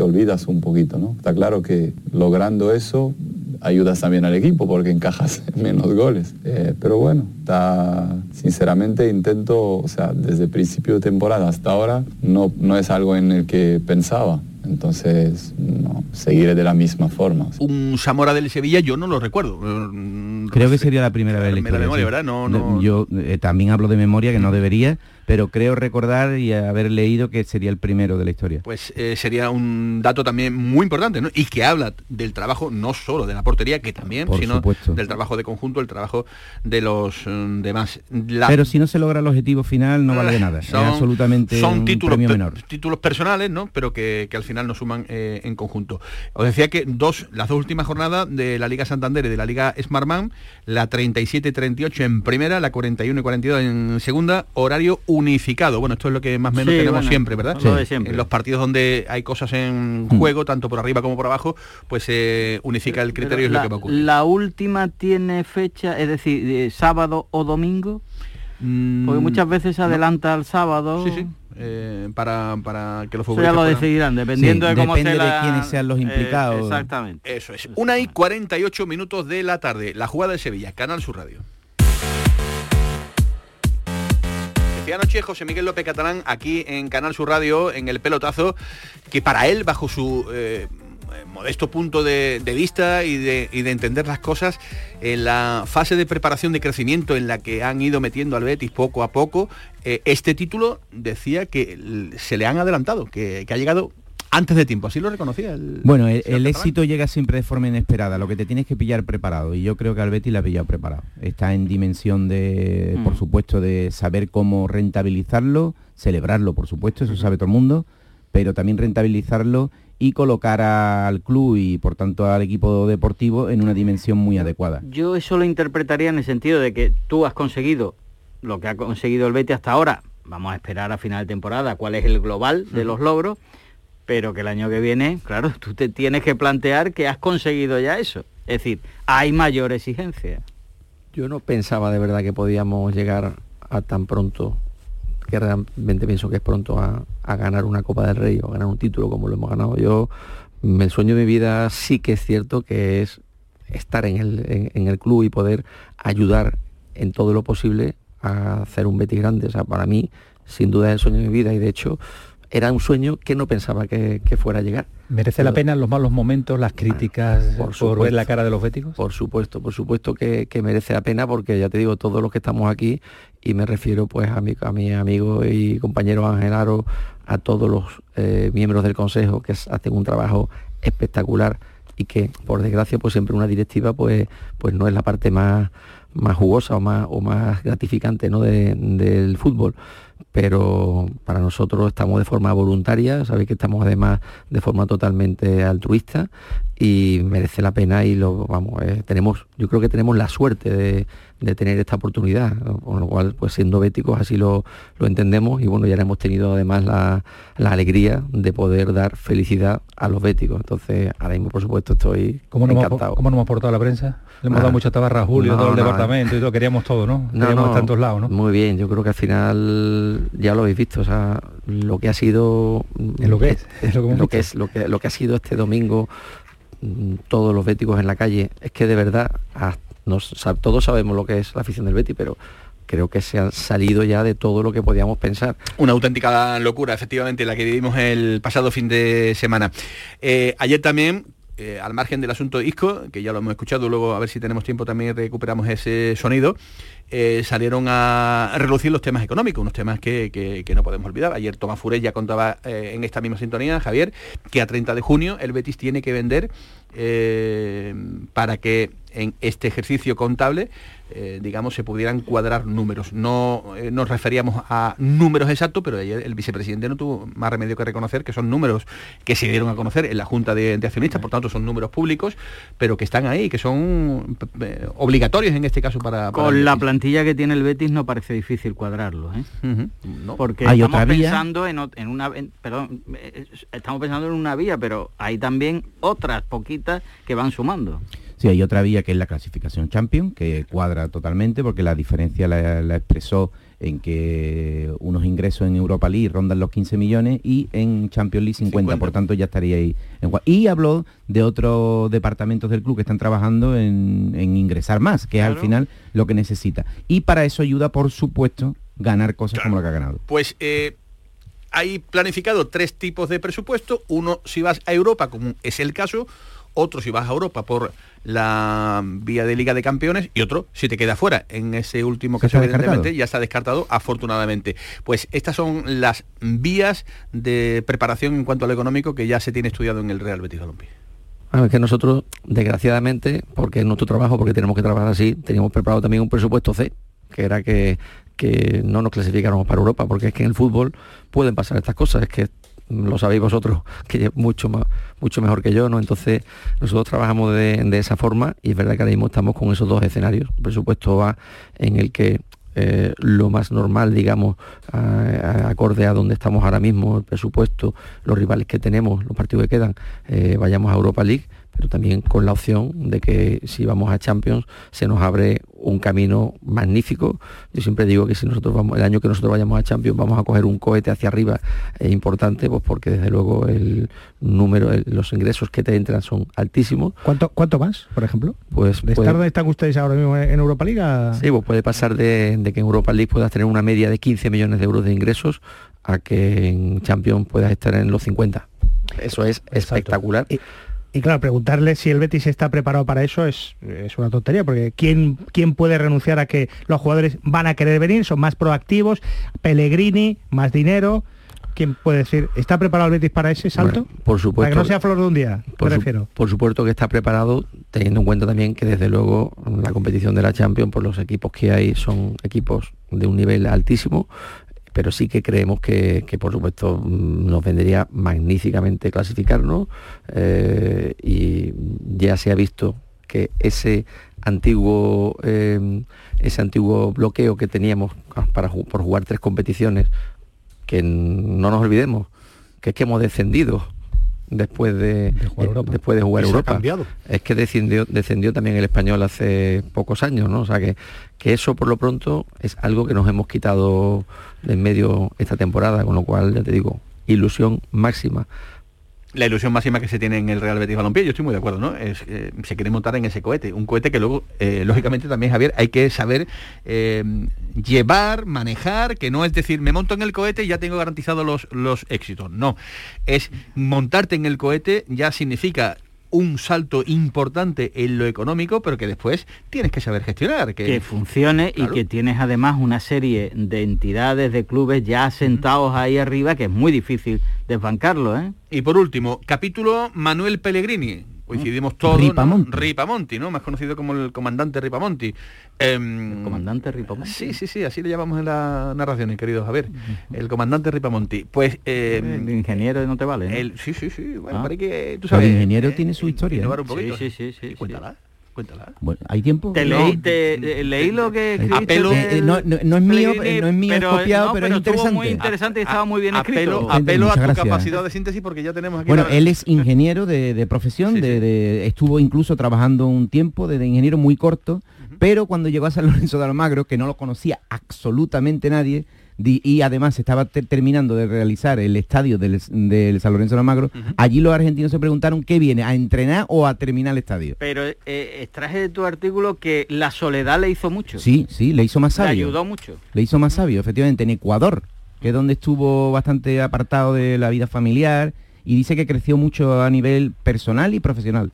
te olvidas un poquito, ¿no? Está claro que logrando eso ayudas también al equipo porque encajas menos goles. Eh, pero bueno, está, sinceramente intento, o sea, desde principio de temporada hasta ahora, no, no es algo en el que pensaba. Entonces, no, seguiré de la misma forma. Un Zamora del Sevilla yo no lo recuerdo. Mm, Creo que sería la primera vez la memoria. ¿verdad? No, no- Yo eh, también hablo de memoria, que no debería, pero creo recordar y haber leído que sería el primero de la historia. pues eh, sería un dato también muy importante, ¿no? Y que habla del trabajo no solo de la portería, que también, Por sino supuesto. del trabajo de conjunto, el trabajo de los mm, demás. La- Pero si no se logra el objetivo final, no vale de nada. Son- es absolutamente son un títulos, premio pe- menor. títulos personales, ¿no? Pero que, que al final nos suman eh, en conjunto. Os decía que dos, las dos últimas jornadas de la Liga Santander y de la Liga Smartman, la 37-38 en primera, la 41 y 42 en segunda, horario unificado. Bueno, esto es lo que más o menos Sí, tenemos bueno, siempre, ¿verdad? lo de siempre. En los partidos donde hay cosas en Mm. juego, tanto por arriba como por abajo, pues se unifica el criterio y es lo la, que va a ocurrir. la última tiene fecha, es decir, eh, sábado o domingo, porque muchas veces se adelanta al sábado. Mm, Sí, sí. eh, para, para que los futbolistas lo puedan- decidirán, dependiendo Sí, de cómo depende de la- quiénes sean los eh, implicados. exactamente. Eso es. Una y 48 minutos de la tarde. La jugada de Sevilla, Canal Sur Radio. Decía anoche José Miguel López Catalán aquí en Canal Sur Radio, en el pelotazo, que para él, bajo su eh, modesto punto de, vista y de, entender las cosas, en la fase de preparación de crecimiento en la que han ido metiendo al Betis poco a poco, eh, este título decía que se le han adelantado, que ha llegado antes de tiempo. Así lo reconocía el, Bueno, el, éxito llega siempre de forma inesperada, lo que te tienes que pillar preparado y yo creo que al Betis la ha pillado preparado. Está en dimensión de, Mm. por supuesto, de saber cómo rentabilizarlo, celebrarlo, por supuesto, eso sabe todo el mundo, pero también rentabilizarlo y colocar al club y por tanto al equipo deportivo en una dimensión muy adecuada. Yo eso lo interpretaría en el sentido de que tú has conseguido lo que ha conseguido el Betis hasta ahora. Vamos a esperar a final de temporada cuál es el global de los logros, pero que el año que viene, claro, tú te tienes que plantear que has conseguido ya eso. Es decir, hay mayor exigencia. Yo no pensaba de verdad que podíamos llegar a tan pronto, que realmente pienso que es pronto a, ganar una Copa del Rey o a ganar un título como lo hemos ganado. Yo, mm, el sueño de mi vida sí que es cierto que es estar en el, en el club y poder ayudar en todo lo posible a hacer un Betis grande. O sea, para mí, sin duda es el sueño de mi vida y de hecho era un sueño que no pensaba que, que fuera a llegar. ¿Merece la pena en los malos momentos las críticas por, ver supuesto. la cara de los béticos? Por supuesto, por supuesto que, que merece la pena porque ya te digo, todos los que estamos aquí, y me refiero pues a mi, a mi amigo y compañero Ángel Aro, a todos los eh, miembros del Consejo que hacen un trabajo espectacular y que por desgracia pues siempre una directiva pues, pues no es la parte más, más jugosa o más, o más gratificante ¿no? de- del fútbol pero para nosotros estamos de forma voluntaria, sabéis que estamos además de forma totalmente altruista y merece la pena y lo vamos, eh, tenemos, yo creo que tenemos la suerte de, de tener esta oportunidad, ¿no? con lo cual pues siendo béticos así lo, lo entendemos y bueno, ya hemos tenido además la, la alegría de poder dar felicidad a los béticos, entonces ahora mismo por supuesto estoy ¿Cómo hemos, encantado. ¿Cómo nos hemos portado la prensa? Le hemos Ah, dado mucha tabarra a Julio, no, todo el no, departamento y todo, queríamos todo, ¿no? No, queríamos no, estar en todos lados, ¿no? Muy bien, yo creo que al final ya lo habéis visto, o sea, lo que ha sido Es lo que es, es lo que hemos lo que es lo que lo que ha sido este domingo todos los béticos en la calle, es que de verdad ah, nos- todos sabemos lo que es la afición del Betis, pero creo que se han salido ya de todo lo que podíamos pensar. Una auténtica locura, efectivamente, la que vivimos el pasado fin de semana. Eh, ayer también, eh, al margen del asunto Isco, que ya lo hemos escuchado, luego a ver si tenemos tiempo también recuperamos ese sonido, eh, salieron a relucir los temas económicos, unos temas que, que- que no podemos olvidar. Ayer Tomás Furé ya contaba eh, en esta misma sintonía, Javier, que a 30 de junio el Betis tiene que vender eh, para que en este ejercicio contable, digamos, se pudieran cuadrar números. No nos referíamos a números exactos, pero ayer el vicepresidente no tuvo más remedio que reconocer que son números que se dieron a conocer en la Junta de, de Accionistas, por tanto son números públicos, pero que están ahí, que son obligatorios en este caso para... para Con la Betis. Plantilla que tiene el Betis no parece difícil cuadrarlo, ¿eh? Ujú, no. Porque Hay estamos otra vía. pensando en, en una en- perdón, eh, estamos pensando en una vía, pero hay también otras poquitas que van sumando. Sí, hay otra vía que es la clasificación Champion, que cuadra totalmente porque la diferencia la, la expresó en que unos ingresos en Europa League rondan los 15 millones y en Champions League 50, 50. por tanto ya estaría ahí. en Y habló de otros departamentos del club que están trabajando en, en ingresar más, que es al final lo que necesita. Y para eso ayuda, por supuesto, ganar cosas como lo que ha ganado. Pues eh, hay planificado tres tipos de presupuesto. Uno si vas a Europa, como es el caso. Otro si vas a Europa por la vía de Liga de Campeones. Y otro si te queda fuera. En ese último ¿Ya caso, evidentemente, ya está descartado, afortunadamente. Pues estas son las vías de preparación en cuanto a lo económico que ya se tiene estudiado en el Real Betis Balompié. Bueno, es que nosotros, desgraciadamente, porque es nuestro trabajo, porque tenemos que trabajar así, teníamos preparado también un presupuesto C, que era que, que no nos clasificáramos para Europa, porque es que en el fútbol pueden pasar estas cosas, es que lo sabéis vosotros que mucho más mucho mejor que yo no entonces nosotros trabajamos de, de esa forma y es verdad que ahora mismo estamos con esos dos escenarios. El presupuesto A en el que eh, lo más normal, digamos, acorde a donde estamos ahora mismo, el presupuesto, los rivales que tenemos, los partidos que quedan, eh, vayamos a Europa League, pero también con la opción de que si vamos a Champions se nos abre un camino magnífico. Yo siempre digo que si nosotros vamos, el año que nosotros vayamos a Champions vamos a coger un cohete hacia arriba eh, importante, pues porque desde luego el número, el- los ingresos que te entran son altísimos. ¿Cuánto, ¿Cuánto más, por ejemplo? Pues ¿De puede- estar están ustedes ahora mismo en Europa League? a- Sí, pues puede pasar de, de que en Europa League puedas tener una media de 15 millones de euros de ingresos a que en Champions puedas estar en los 50. Eso es espectacular. Y claro, preguntarle si el Betis está preparado para eso es, es una tontería, porque ¿quién, ¿quién puede renunciar a que los jugadores van a querer venir? Son más proactivos, Pellegrini, más dinero. ¿Quién puede decir, ¿está preparado el Betis para ese salto? Bueno, por supuesto. Para que no sea flor de un día, me por, su- refiero. por supuesto que está preparado, teniendo en cuenta también que desde luego la competición de la Champions, por los equipos que hay, son equipos de un nivel altísimo, pero sí que creemos que, que, por supuesto mm, nos vendría magníficamente clasificarnos eh, y ya se ha visto que ese antiguo eh, ese antiguo bloqueo que teníamos para ju- por jugar tres competiciones que no nos olvidemos que es que hemos descendido después de, eh, después de jugar Y se ha Europa. cambiado. es que descendió descendió también el español hace pocos años no o sea que que eso por lo pronto es algo que nos hemos quitado en medio esta temporada con lo cual ya te digo ilusión máxima la ilusión máxima que se tiene en el Real Betis Balompié, yo estoy muy de acuerdo, ¿no? Es, eh, se quiere montar en ese cohete, un cohete que luego, eh, lógicamente también, Javier, hay que saber eh, llevar, manejar, que no es decir, me monto en el cohete y ya tengo garantizados los, los éxitos. No, es montarte en el cohete ya significa un salto importante en lo económico, pero que después tienes que saber gestionar. Que, que funcione Claro. y que tienes además una serie de entidades, de clubes ya asentados ahí arriba, que es muy difícil desbancarlo, ¿eh? Y por último, capítulo Manuel Pellegrini. Coincidimos todos, Ripamonti. ¿no? Ripamonti, ¿no? Más conocido como el comandante Ripamonti. el comandante Ripamonti. Sí, sí, sí, así le llamamos en la narración, querido Javier. El comandante Ripamonti. Pues... el ingeniero no te vale. ¿no? El, sí, sí, sí. Bueno, Ah. para que, tú El sabes... ingeniero tiene su historia. ¿eh? un poquito. Sí, sí, sí, sí, Cuéntala, cuéntala. Bueno, ¿hay tiempo? Te leí, te, eh, leí lo que escribiste Apelo- Eh, eh, no- no- no es mío, eh, no es mío, es copiado, no, pero es estuvo muy interesante. interesante y estaba muy bien Apelo, escrito. apelo a tu gracias. capacidad de síntesis porque ya tenemos aquí... Bueno, la- él es ingeniero de, de profesión, de, de- estuvo incluso trabajando un tiempo de, de ingeniero muy corto, pero cuando llegó a San Lorenzo de Almagro, que no lo conocía absolutamente nadie, di- y además estaba te- terminando de realizar el estadio del, del San Lorenzo de Almagro, allí los argentinos se preguntaron qué viene, a entrenar o a terminar el estadio. Pero eh, extraje de tu artículo que la soledad le hizo mucho. Sí, sí, le hizo más Le sabio. ayudó mucho. Le hizo más sabio, efectivamente, en Ecuador, que es donde estuvo bastante apartado de la vida familiar, y dice que creció mucho a nivel personal y profesional.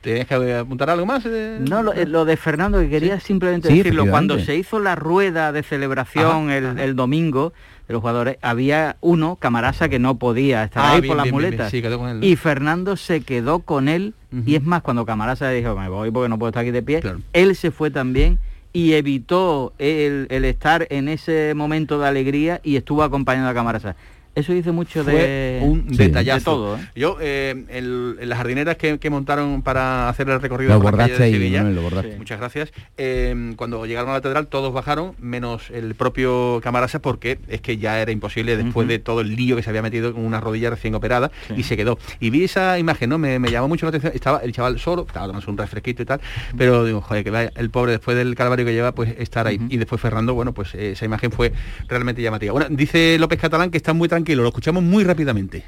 ¿Tienes que apuntar algo más? eh? No, lo, eh, lo de Fernando, que quería simplemente Sí, decirlo, cuando se hizo la rueda de celebración el, el domingo de los jugadores, había uno, Camarasa, que no podía estar Ah, ahí bien, por las bien, muletas. bien, sí, quedó con él, ¿no? Y Fernando se quedó con él, y es más, cuando Camarasa dijo, me voy porque no puedo estar aquí de pie, él se fue también y evitó el, el estar en ese momento de alegría y estuvo acompañando a Camarasa. Eso dice mucho de, un de detallazo. todo. ¿eh? Yo, eh, el- en las jardineras que, que montaron para hacer el recorrido Lo por la calle de ahí, Sevilla, lo muchas gracias, eh, cuando llegaron a la catedral todos bajaron, menos el propio Camarasa, porque es que ya era imposible después de todo el lío que se había metido con una rodilla recién operada y se quedó. Y vi esa imagen, ¿no? Me, me llamó mucho la atención, estaba el chaval solo, estaba tomando un refresquito y tal, pero digo, joder, que vaya el pobre después del calvario que lleva, pues estar ahí. Y después Fernando, bueno, pues eh, esa imagen fue realmente llamativa. Bueno, dice López Catalán que está muy tranquilo, lo escuchamos muy rápidamente.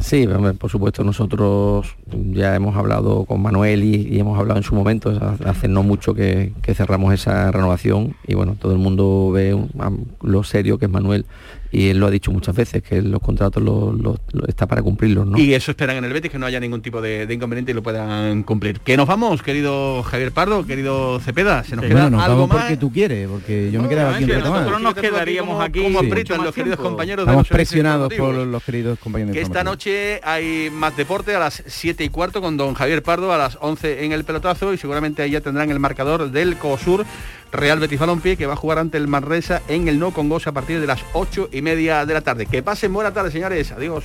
Sí, por supuesto, nosotros ya hemos hablado con Manuel y, hemos hablado en su momento, ha- hace no mucho que, cerramos esa renovación y bueno, todo el mundo ve lo serio que es Manuel y él lo ha dicho muchas veces, que los contratos los- está para cumplirlos, ¿no? Y eso esperan en el Betis, que no haya ningún tipo de, de inconveniente y lo puedan cumplir. Que nos vamos, querido Javier Pardo, querido Cepeda, se nos queda Bueno, nos algo vamos más. porque tú quieres, porque yo me quedaba aquí un que rato más. nosotros nos quedaríamos aquí como Sí. aprietan los queridos compañeros de Estamos los servicios presionados por los queridos compañeros Que esta noche hay más deporte a las 7 y cuarto con don Javier Pardo a las 11 en el pelotazo y seguramente ahí ya tendrán el marcador del COSUR Real Betis Balompié que va a jugar ante el Manresa en el No Congos a partir de las 8 y media de la tarde. Que pasen buena tarde, señores. Adiós.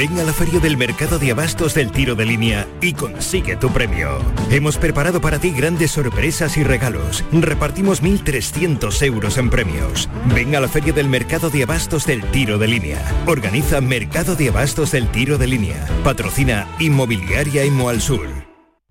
Ven a la feria del mercado de abastos del tiro de línea y consigue tu premio. Hemos preparado para ti grandes sorpresas y regalos. Repartimos 1.300 euros en premios. Ven a la feria del mercado de abastos del tiro de línea. Organiza Mercado de Abastos del Tiro de Línea. Patrocina Inmobiliaria Imo al Sur.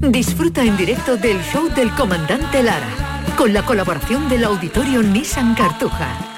Disfruta en directo del show del comandante Lara, con la colaboración del Auditorio Nissan Cartuja.